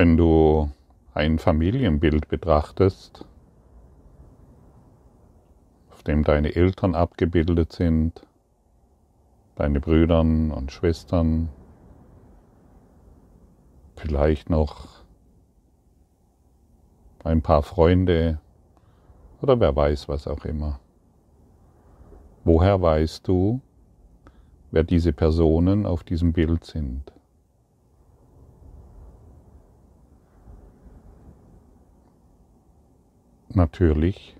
Wenn du ein Familienbild betrachtest, auf dem deine Eltern abgebildet sind, deine Brüder und Schwestern, vielleicht noch ein paar Freunde oder wer weiß was auch immer. Woher weißt du, wer diese Personen auf diesem Bild sind? Natürlich,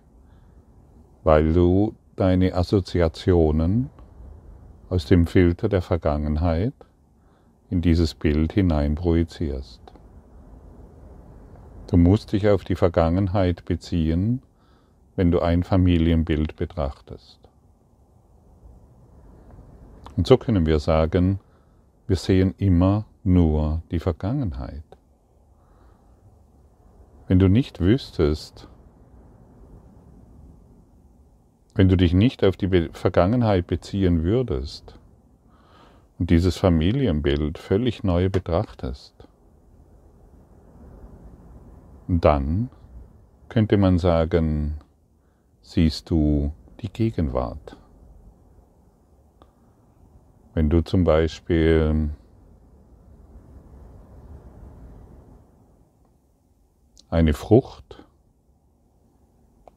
weil du deine Assoziationen aus dem Filter der Vergangenheit in dieses Bild hinein projizierst. Du musst dich auf die Vergangenheit beziehen, wenn du ein Familienbild betrachtest. Und so können wir sagen, wir sehen immer nur die Vergangenheit. Wenn du nicht wüsstest, wenn du dich nicht auf die Vergangenheit beziehen würdest und dieses Familienbild völlig neu betrachtest, dann könnte man sagen, siehst du die Gegenwart. Wenn du zum Beispiel eine Frucht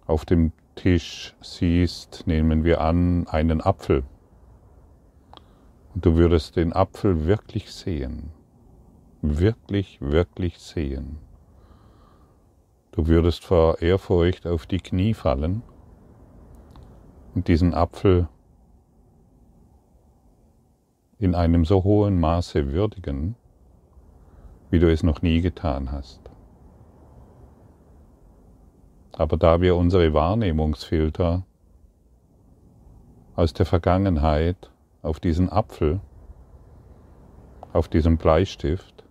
auf dem Tisch siehst, nehmen wir an, einen Apfel. Und du würdest den Apfel wirklich sehen. Wirklich, wirklich sehen. Du würdest vor Ehrfurcht auf die Knie fallen und diesen Apfel in einem so hohen Maße würdigen, wie du es noch nie getan hast. Aber da wir unsere Wahrnehmungsfilter aus der Vergangenheit auf diesen Apfel, auf diesen Bleistift,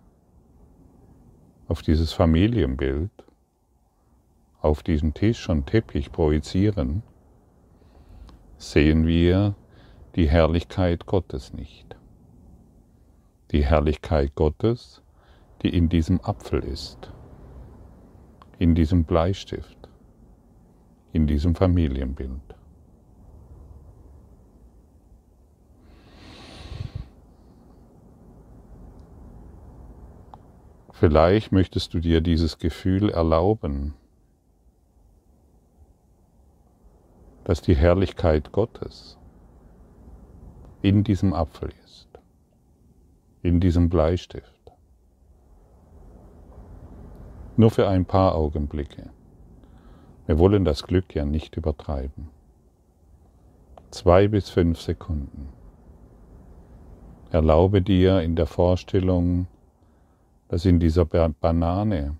auf dieses Familienbild, auf diesen Tisch und Teppich projizieren, sehen wir die Herrlichkeit Gottes nicht. Die Herrlichkeit Gottes, die in diesem Apfel ist, in diesem Bleistift in diesem Familienbild. Vielleicht möchtest du dir dieses Gefühl erlauben, dass die Herrlichkeit Gottes in diesem Apfel ist, in diesem Bleistift. Nur für ein paar Augenblicke. Wir wollen das Glück ja nicht übertreiben. Zwei bis fünf Sekunden. Erlaube dir in der Vorstellung, dass in dieser Banane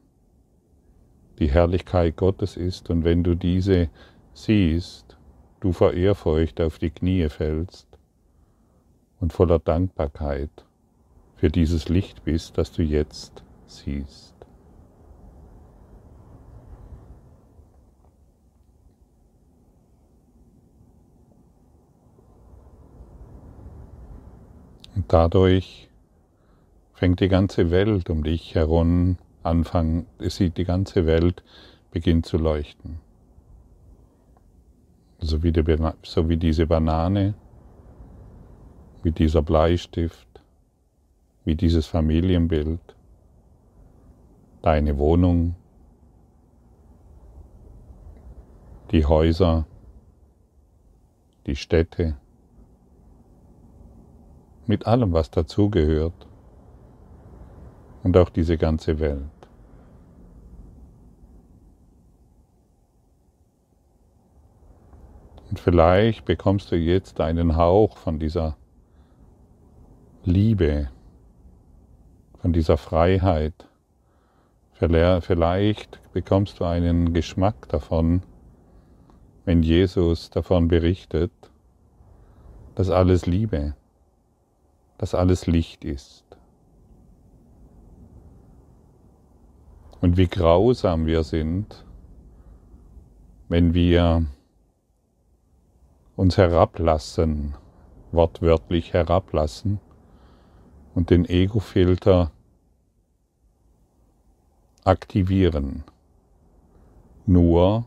die Herrlichkeit Gottes ist und wenn du diese siehst, du vor Ehrfurcht auf die Knie fällst und voller Dankbarkeit für dieses Licht bist, das du jetzt siehst. Und dadurch fängt die ganze Welt um dich herum anfangen, es sieht die ganze Welt beginnt zu leuchten. So wie, die, so wie diese Banane, wie dieser Bleistift, wie dieses Familienbild, deine Wohnung, die Häuser, die Städte, mit allem, was dazugehört und auch diese ganze Welt. Und vielleicht bekommst du jetzt einen Hauch von dieser Liebe, von dieser Freiheit. Vielleicht bekommst du einen Geschmack davon, wenn Jesus davon berichtet, dass alles Liebe ist dass alles Licht ist. Und wie grausam wir sind, wenn wir uns herablassen, wortwörtlich herablassen und den Ego-Filter aktivieren, nur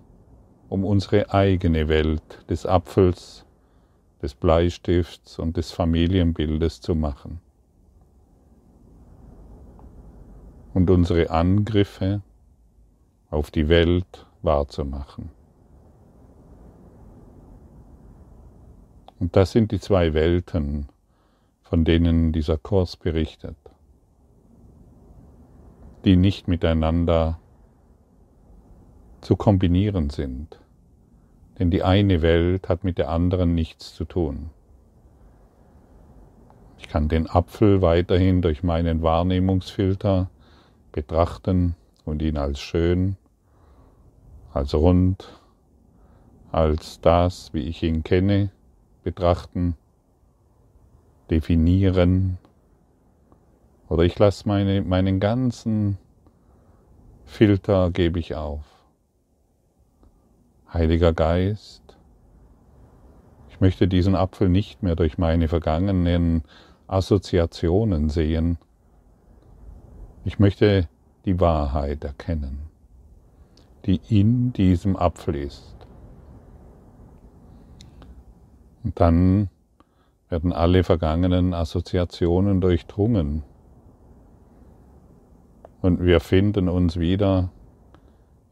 um unsere eigene Welt des Apfels, des Bleistifts und des Familienbildes zu machen. Und unsere Angriffe auf die Welt wahrzumachen. Und das sind die zwei Welten, von denen dieser Kurs berichtet, die nicht miteinander zu kombinieren sind. Denn die eine Welt hat mit der anderen nichts zu tun. Ich kann den Apfel weiterhin durch meinen Wahrnehmungsfilter betrachten und ihn als schön, als rund, als das, wie ich ihn kenne, betrachten, definieren. Oder ich lasse meine, meinen ganzen Filter, gebe ich auf. Heiliger Geist, ich möchte diesen Apfel nicht mehr durch meine vergangenen Assoziationen sehen. Ich möchte die Wahrheit erkennen, die in diesem Apfel ist. Und dann werden alle vergangenen Assoziationen durchdrungen. Und wir finden uns wieder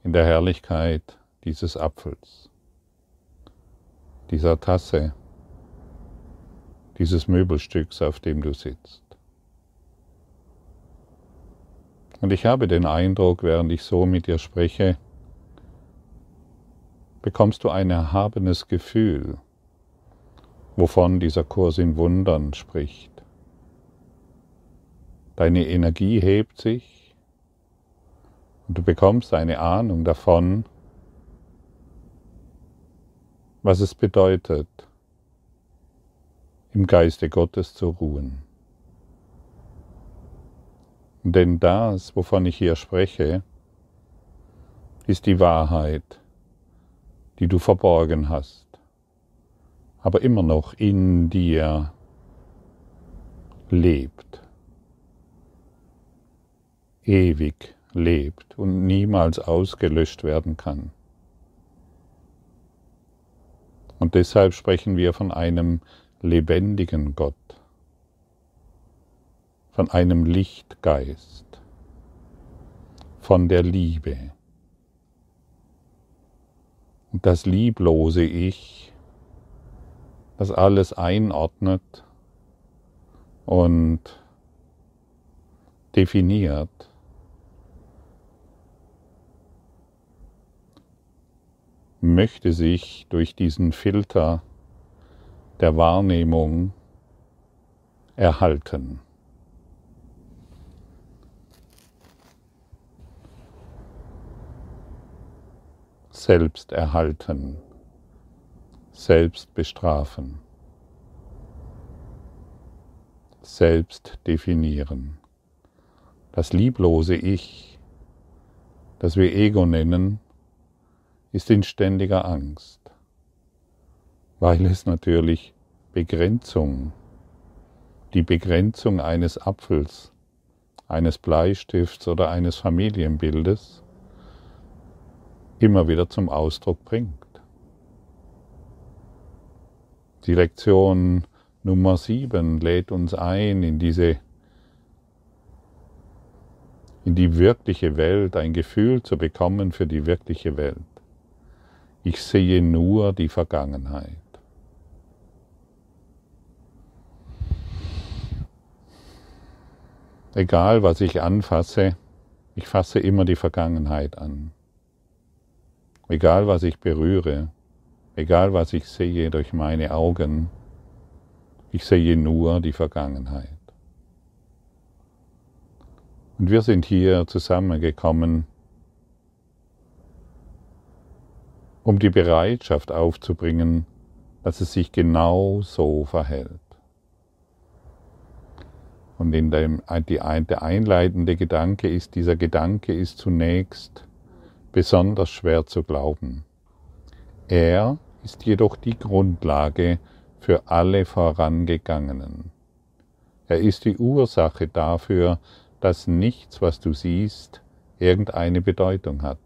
in der Herrlichkeit dieses Apfels, dieser Tasse, dieses Möbelstücks, auf dem du sitzt. Und ich habe den Eindruck, während ich so mit dir spreche, bekommst du ein erhabenes Gefühl wovon dieser Kurs in Wundern spricht. Deine Energie hebt sich und du bekommst eine Ahnung davon, was es bedeutet, im Geiste Gottes zu ruhen. Denn das, wovon ich hier spreche, ist die Wahrheit, die du verborgen hast aber immer noch in dir lebt, ewig lebt und niemals ausgelöscht werden kann. Und deshalb sprechen wir von einem lebendigen Gott, von einem Lichtgeist, von der Liebe. Und das lieblose Ich das alles einordnet und definiert. Möchte sich durch diesen Filter der Wahrnehmung erhalten. Selbst erhalten selbst bestrafen, selbst definieren. Das lieblose Ich, das wir Ego nennen, ist in ständiger Angst, weil es natürlich Begrenzung, die Begrenzung eines Apfels, eines Bleistifts oder eines Familienbildes immer wieder zum Ausdruck bringt. Die Lektion Nummer 7 lädt uns ein in diese in die wirkliche Welt, ein Gefühl zu bekommen für die wirkliche Welt. Ich sehe nur die Vergangenheit. Egal was ich anfasse, ich fasse immer die Vergangenheit an. Egal was ich berühre, Egal was ich sehe durch meine Augen, ich sehe nur die Vergangenheit. Und wir sind hier zusammengekommen, um die Bereitschaft aufzubringen, dass es sich genau so verhält. Und in dem, die, der einleitende Gedanke ist, dieser Gedanke ist zunächst besonders schwer zu glauben. Er ist jedoch die Grundlage für alle vorangegangenen. Er ist die Ursache dafür, dass nichts, was du siehst, irgendeine Bedeutung hat.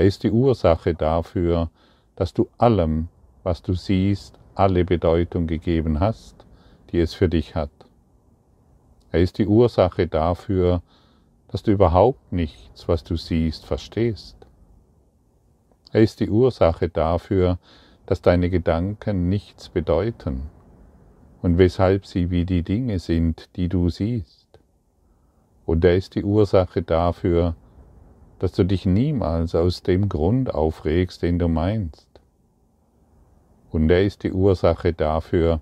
Er ist die Ursache dafür, dass du allem, was du siehst, alle Bedeutung gegeben hast, die es für dich hat. Er ist die Ursache dafür, dass du überhaupt nichts, was du siehst, verstehst. Er ist die Ursache dafür, dass deine Gedanken nichts bedeuten und weshalb sie wie die Dinge sind, die du siehst. Und er ist die Ursache dafür, dass du dich niemals aus dem Grund aufregst, den du meinst. Und er ist die Ursache dafür,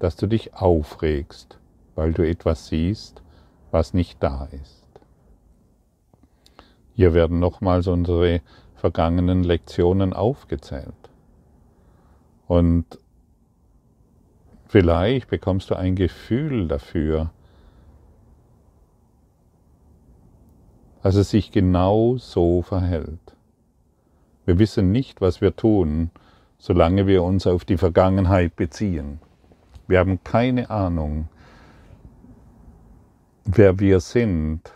dass du dich aufregst, weil du etwas siehst, was nicht da ist. Hier werden nochmals unsere vergangenen Lektionen aufgezählt. Und vielleicht bekommst du ein Gefühl dafür, dass es sich genau so verhält. Wir wissen nicht, was wir tun, solange wir uns auf die Vergangenheit beziehen. Wir haben keine Ahnung, wer wir sind,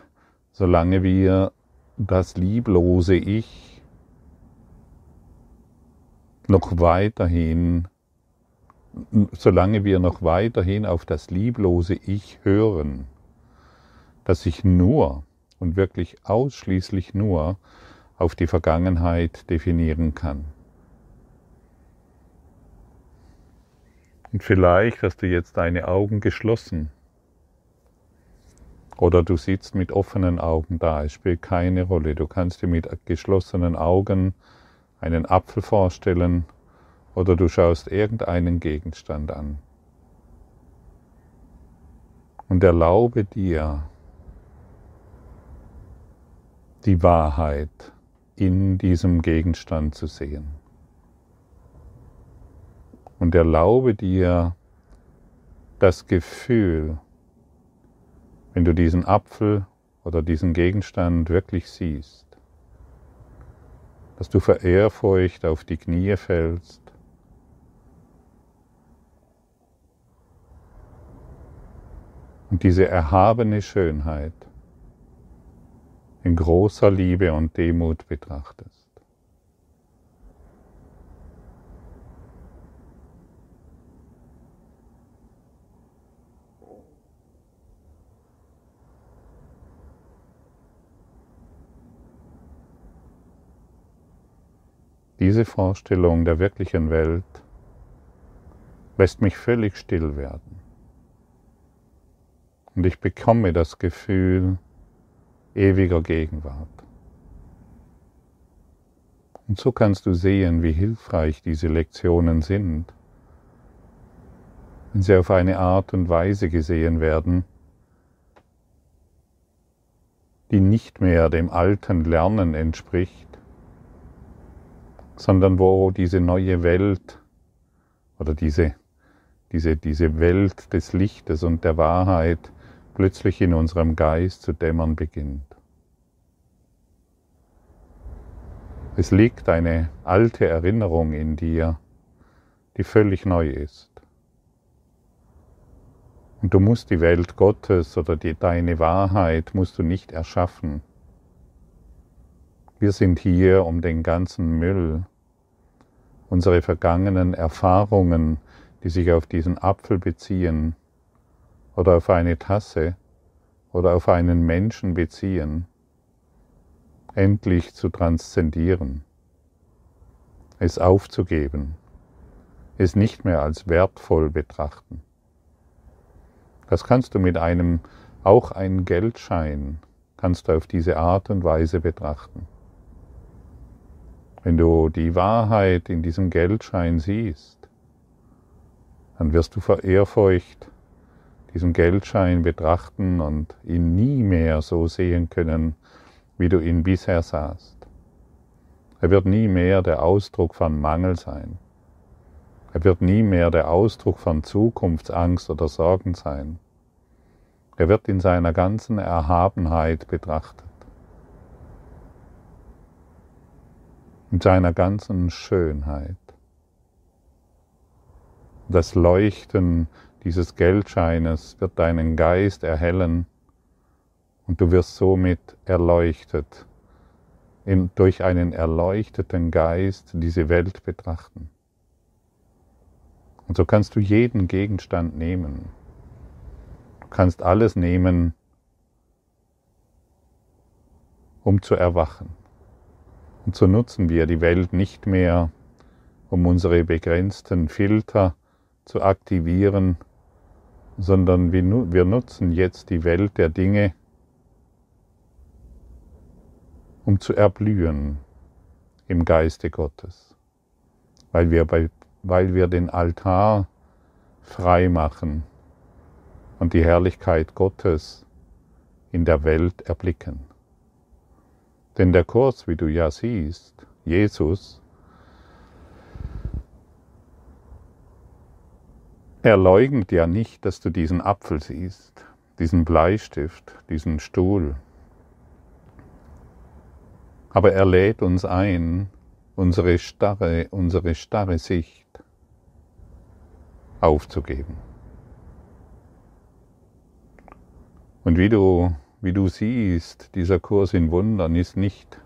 solange wir das lieblose Ich noch weiterhin, solange wir noch weiterhin auf das lieblose Ich hören, das sich nur und wirklich ausschließlich nur auf die Vergangenheit definieren kann. Und vielleicht hast du jetzt deine Augen geschlossen oder du sitzt mit offenen Augen da, es spielt keine Rolle. Du kannst dir mit geschlossenen Augen einen Apfel vorstellen oder du schaust irgendeinen Gegenstand an. Und erlaube dir die Wahrheit in diesem Gegenstand zu sehen. Und erlaube dir das Gefühl, wenn du diesen Apfel oder diesen Gegenstand wirklich siehst, dass du vor Ehrfurcht auf die Knie fällst und diese erhabene Schönheit in großer Liebe und Demut betrachtest. Diese Vorstellung der wirklichen Welt lässt mich völlig still werden. Und ich bekomme das Gefühl ewiger Gegenwart. Und so kannst du sehen, wie hilfreich diese Lektionen sind, wenn sie auf eine Art und Weise gesehen werden, die nicht mehr dem alten Lernen entspricht, sondern wo diese neue Welt oder diese, diese, diese Welt des Lichtes und der Wahrheit plötzlich in unserem Geist zu dämmern beginnt. Es liegt eine alte Erinnerung in dir, die völlig neu ist. Und du musst die Welt Gottes oder die, deine Wahrheit musst du nicht erschaffen. Wir sind hier, um den ganzen Müll, unsere vergangenen Erfahrungen, die sich auf diesen Apfel beziehen oder auf eine Tasse oder auf einen Menschen beziehen, endlich zu transzendieren, es aufzugeben, es nicht mehr als wertvoll betrachten. Das kannst du mit einem, auch einen Geldschein, kannst du auf diese Art und Weise betrachten. Wenn du die Wahrheit in diesem Geldschein siehst, dann wirst du vor Ehrfurcht diesen Geldschein betrachten und ihn nie mehr so sehen können, wie du ihn bisher sahst. Er wird nie mehr der Ausdruck von Mangel sein. Er wird nie mehr der Ausdruck von Zukunftsangst oder Sorgen sein. Er wird in seiner ganzen Erhabenheit betrachtet. in seiner ganzen Schönheit. Das Leuchten dieses Geldscheines wird deinen Geist erhellen Und du wirst somit erleuchtet, in, durch einen erleuchteten Geist diese Welt betrachten. Und so kannst du jeden Gegenstand nehmen. Du kannst alles nehmen, um zu erwachen. Und so nutzen wir die Welt nicht mehr, um unsere begrenzten Filter zu aktivieren, sondern wir nutzen jetzt die Welt der Dinge, um zu erblühen im Geiste Gottes, weil wir, bei, weil wir den Altar frei machen und die Herrlichkeit Gottes in der Welt erblicken. Denn der Kurs, wie du ja siehst, Jesus, er leugnet ja nicht, dass du diesen Apfel siehst, diesen Bleistift, diesen Stuhl. Aber er lädt uns ein, unsere starre, unsere starre Sicht aufzugeben. Und wie du wie du siehst, dieser Kurs in Wundern ist nicht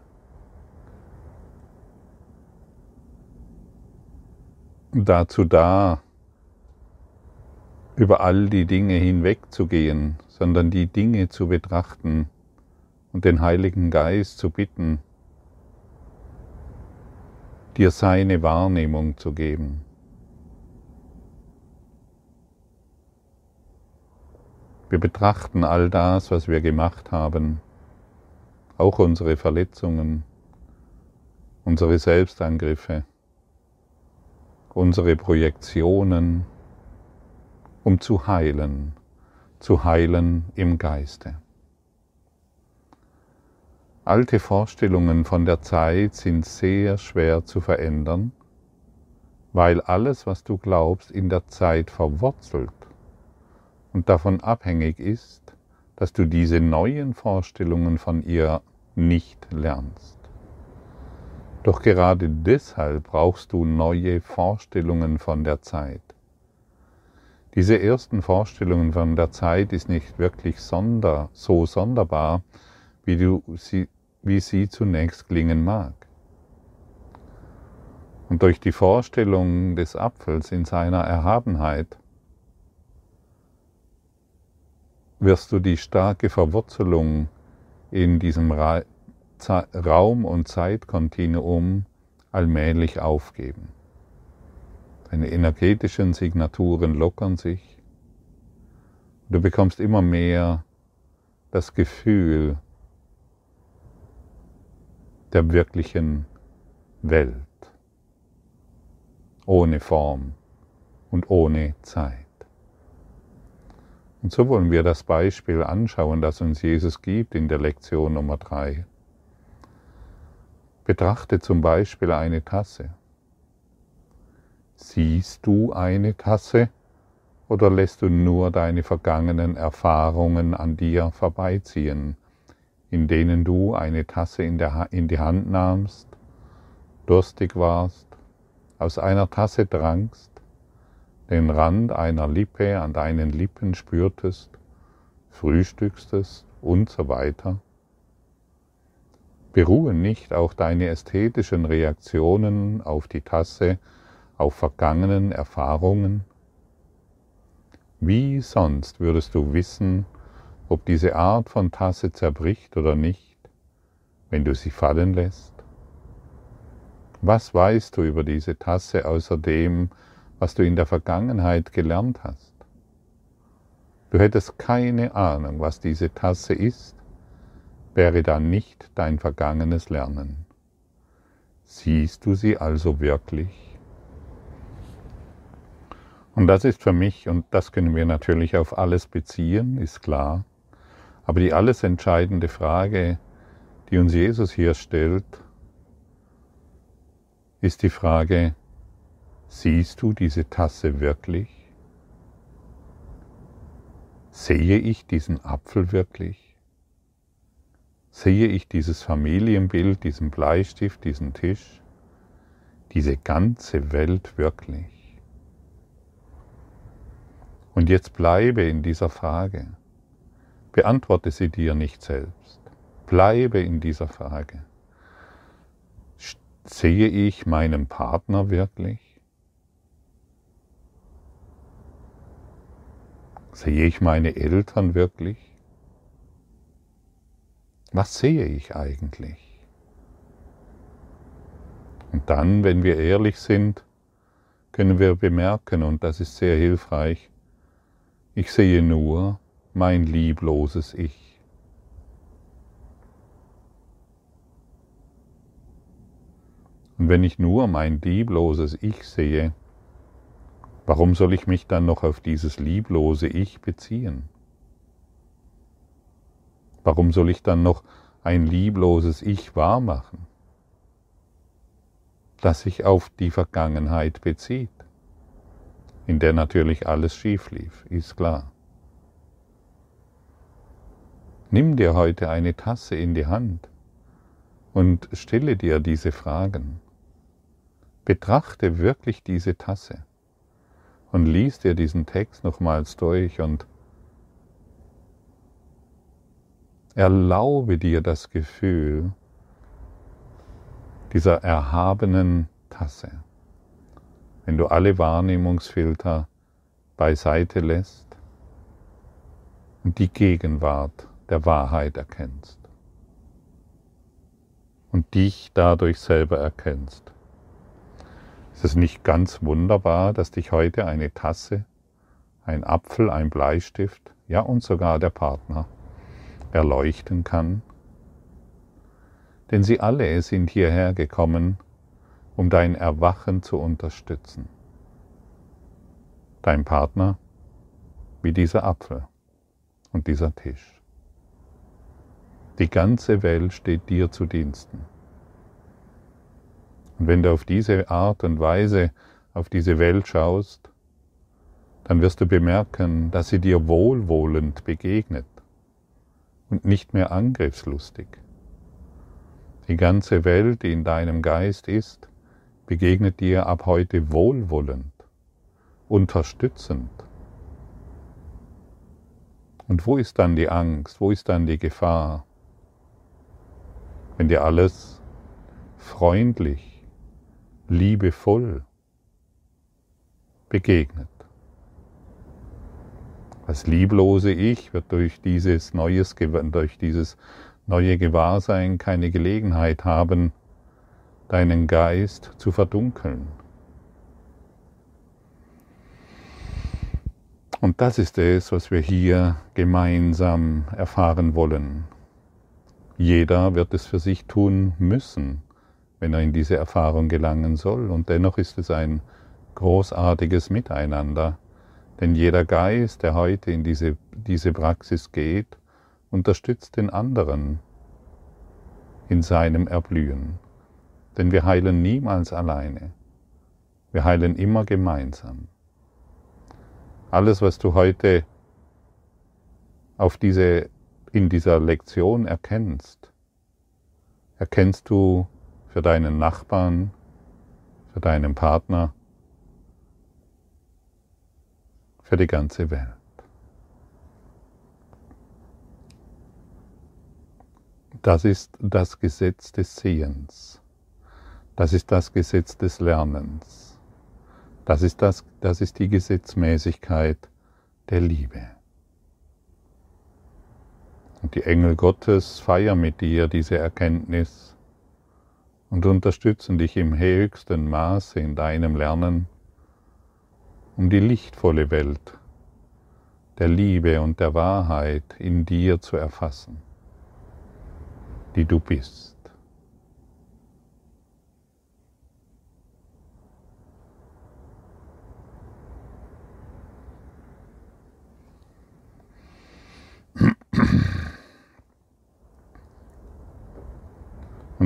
dazu da, über all die Dinge hinwegzugehen, sondern die Dinge zu betrachten und den Heiligen Geist zu bitten, dir seine Wahrnehmung zu geben. Wir betrachten all das, was wir gemacht haben, auch unsere Verletzungen, unsere Selbstangriffe, unsere Projektionen, um zu heilen, zu heilen im Geiste. Alte Vorstellungen von der Zeit sind sehr schwer zu verändern, weil alles, was du glaubst, in der Zeit verwurzelt und davon abhängig ist, dass du diese neuen Vorstellungen von ihr nicht lernst. Doch gerade deshalb brauchst du neue Vorstellungen von der Zeit. Diese ersten Vorstellungen von der Zeit ist nicht wirklich sonder, so sonderbar, wie, du sie, wie sie zunächst klingen mag. Und durch die Vorstellung des Apfels in seiner Erhabenheit wirst du die starke Verwurzelung in diesem Ra Raum- und Zeitkontinuum allmählich aufgeben. Deine energetischen Signaturen lockern sich. Du bekommst immer mehr das Gefühl der wirklichen Welt, ohne Form und ohne Zeit. Und so wollen wir das Beispiel anschauen, das uns Jesus gibt in der Lektion Nummer drei. Betrachte zum Beispiel eine Tasse. Siehst du eine Tasse oder lässt du nur deine vergangenen Erfahrungen an dir vorbeiziehen, in denen du eine Tasse in, in die Hand nahmst, durstig warst, aus einer Tasse drankst den Rand einer Lippe an deinen Lippen spürtest, frühstückstest und so weiter? Beruhen nicht auch deine ästhetischen Reaktionen auf die Tasse auf vergangenen Erfahrungen? Wie sonst würdest du wissen, ob diese Art von Tasse zerbricht oder nicht, wenn du sie fallen lässt? Was weißt du über diese Tasse außer dem, was du in der Vergangenheit gelernt hast. Du hättest keine Ahnung, was diese Tasse ist, wäre da nicht dein vergangenes Lernen. Siehst du sie also wirklich? Und das ist für mich, und das können wir natürlich auf alles beziehen, ist klar, aber die alles entscheidende Frage, die uns Jesus hier stellt, ist die Frage, Siehst du diese Tasse wirklich? Sehe ich diesen Apfel wirklich? Sehe ich dieses Familienbild, diesen Bleistift, diesen Tisch, diese ganze Welt wirklich? Und jetzt bleibe in dieser Frage. Beantworte sie dir nicht selbst. Bleibe in dieser Frage. Sehe ich meinen Partner wirklich? Sehe ich meine Eltern wirklich? Was sehe ich eigentlich? Und dann, wenn wir ehrlich sind, können wir bemerken, und das ist sehr hilfreich, ich sehe nur mein liebloses Ich. Und wenn ich nur mein liebloses Ich sehe, warum soll ich mich dann noch auf dieses lieblose Ich beziehen? Warum soll ich dann noch ein liebloses Ich wahrmachen, das sich auf die Vergangenheit bezieht, in der natürlich alles schief lief, ist klar. Nimm dir heute eine Tasse in die Hand und stelle dir diese Fragen. Betrachte wirklich diese Tasse und lies dir diesen Text nochmals durch und Erlaube dir das Gefühl dieser erhabenen Tasse. Wenn du alle Wahrnehmungsfilter beiseite lässt und die Gegenwart der Wahrheit erkennst und dich dadurch selber erkennst. Ist es nicht ganz wunderbar, dass dich heute eine Tasse, ein Apfel, ein Bleistift, ja und sogar der Partner erleuchten kann? Denn sie alle sind hierher gekommen, um dein Erwachen zu unterstützen. Dein Partner wie dieser Apfel und dieser Tisch. Die ganze Welt steht dir zu Diensten. Und wenn du auf diese Art und Weise auf diese Welt schaust, dann wirst du bemerken, dass sie dir wohlwollend begegnet und nicht mehr angriffslustig. Die ganze Welt, die in deinem Geist ist, begegnet dir ab heute wohlwollend, unterstützend. Und wo ist dann die Angst, wo ist dann die Gefahr, wenn dir alles freundlich, liebevoll begegnet? Das lieblose Ich wird durch dieses, neues, durch dieses neue Gewahrsein keine Gelegenheit haben, deinen Geist zu verdunkeln. Und das ist es, was wir hier gemeinsam erfahren wollen. Jeder wird es für sich tun müssen, wenn er in diese Erfahrung gelangen soll. Und dennoch ist es ein großartiges Miteinander denn jeder Geist, der heute in diese, diese Praxis geht, unterstützt den anderen in seinem Erblühen. Denn wir heilen niemals alleine. Wir heilen immer gemeinsam. Alles, was du heute auf diese, in dieser Lektion erkennst, erkennst du für deinen Nachbarn, für deinen Partner, für die ganze Welt. Das ist das Gesetz des Sehens. Das ist das Gesetz des Lernens. Das ist, das, das ist die Gesetzmäßigkeit der Liebe. Und die Engel Gottes feiern mit dir diese Erkenntnis und unterstützen dich im höchsten Maße in deinem Lernen um die lichtvolle Welt der Liebe und der Wahrheit in dir zu erfassen, die du bist.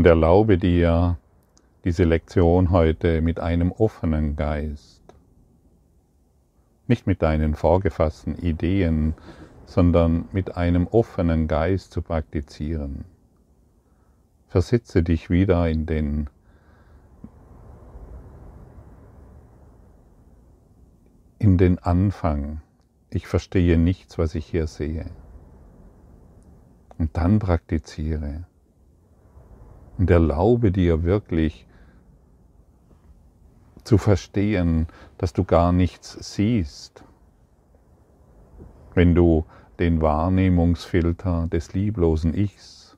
Und erlaube dir diese Lektion heute mit einem offenen Geist nicht mit deinen vorgefassten Ideen, sondern mit einem offenen Geist zu praktizieren. Versetze dich wieder in den in den Anfang. Ich verstehe nichts, was ich hier sehe. Und dann praktiziere. Und erlaube dir wirklich zu verstehen, dass du gar nichts siehst. Wenn du den Wahrnehmungsfilter des lieblosen Ichs,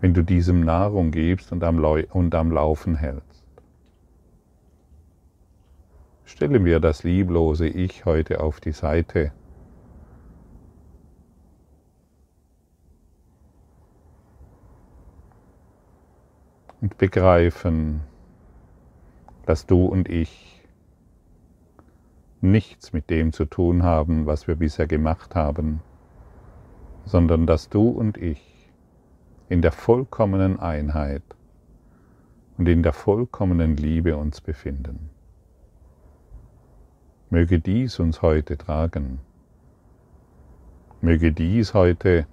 wenn du diesem Nahrung gibst und am, und am Laufen hältst. Stellen wir das lieblose Ich heute auf die Seite. Und begreifen, dass du und ich nichts mit dem zu tun haben, was wir bisher gemacht haben, sondern dass du und ich in der vollkommenen Einheit und in der vollkommenen Liebe uns befinden. Möge dies uns heute tragen. Möge dies heute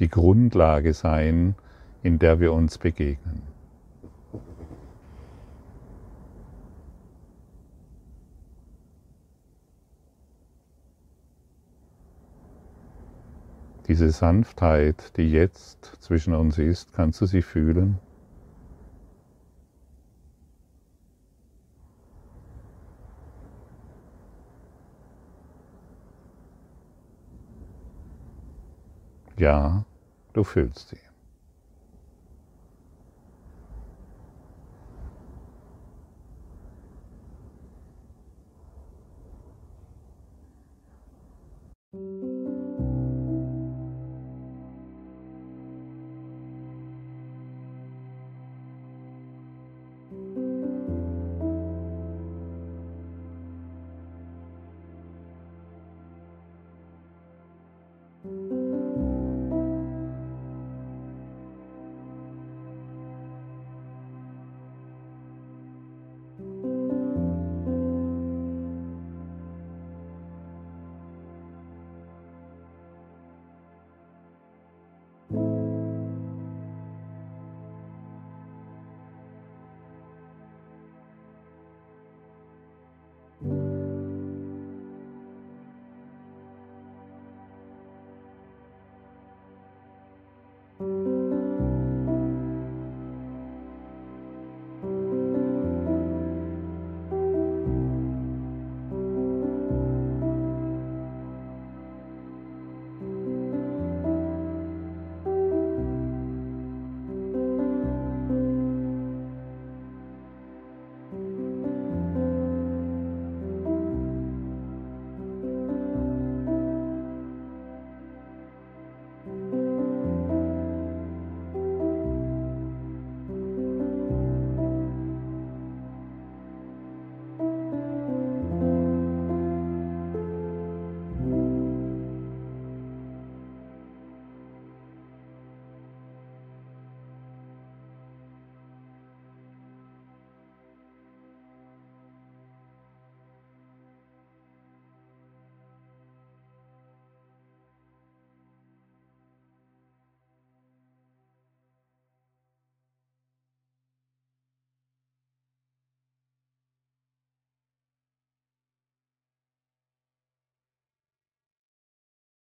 die Grundlage sein, in der wir uns begegnen. Diese Sanftheit, die jetzt zwischen uns ist, kannst du sie fühlen? Ja, Du fühlst sie.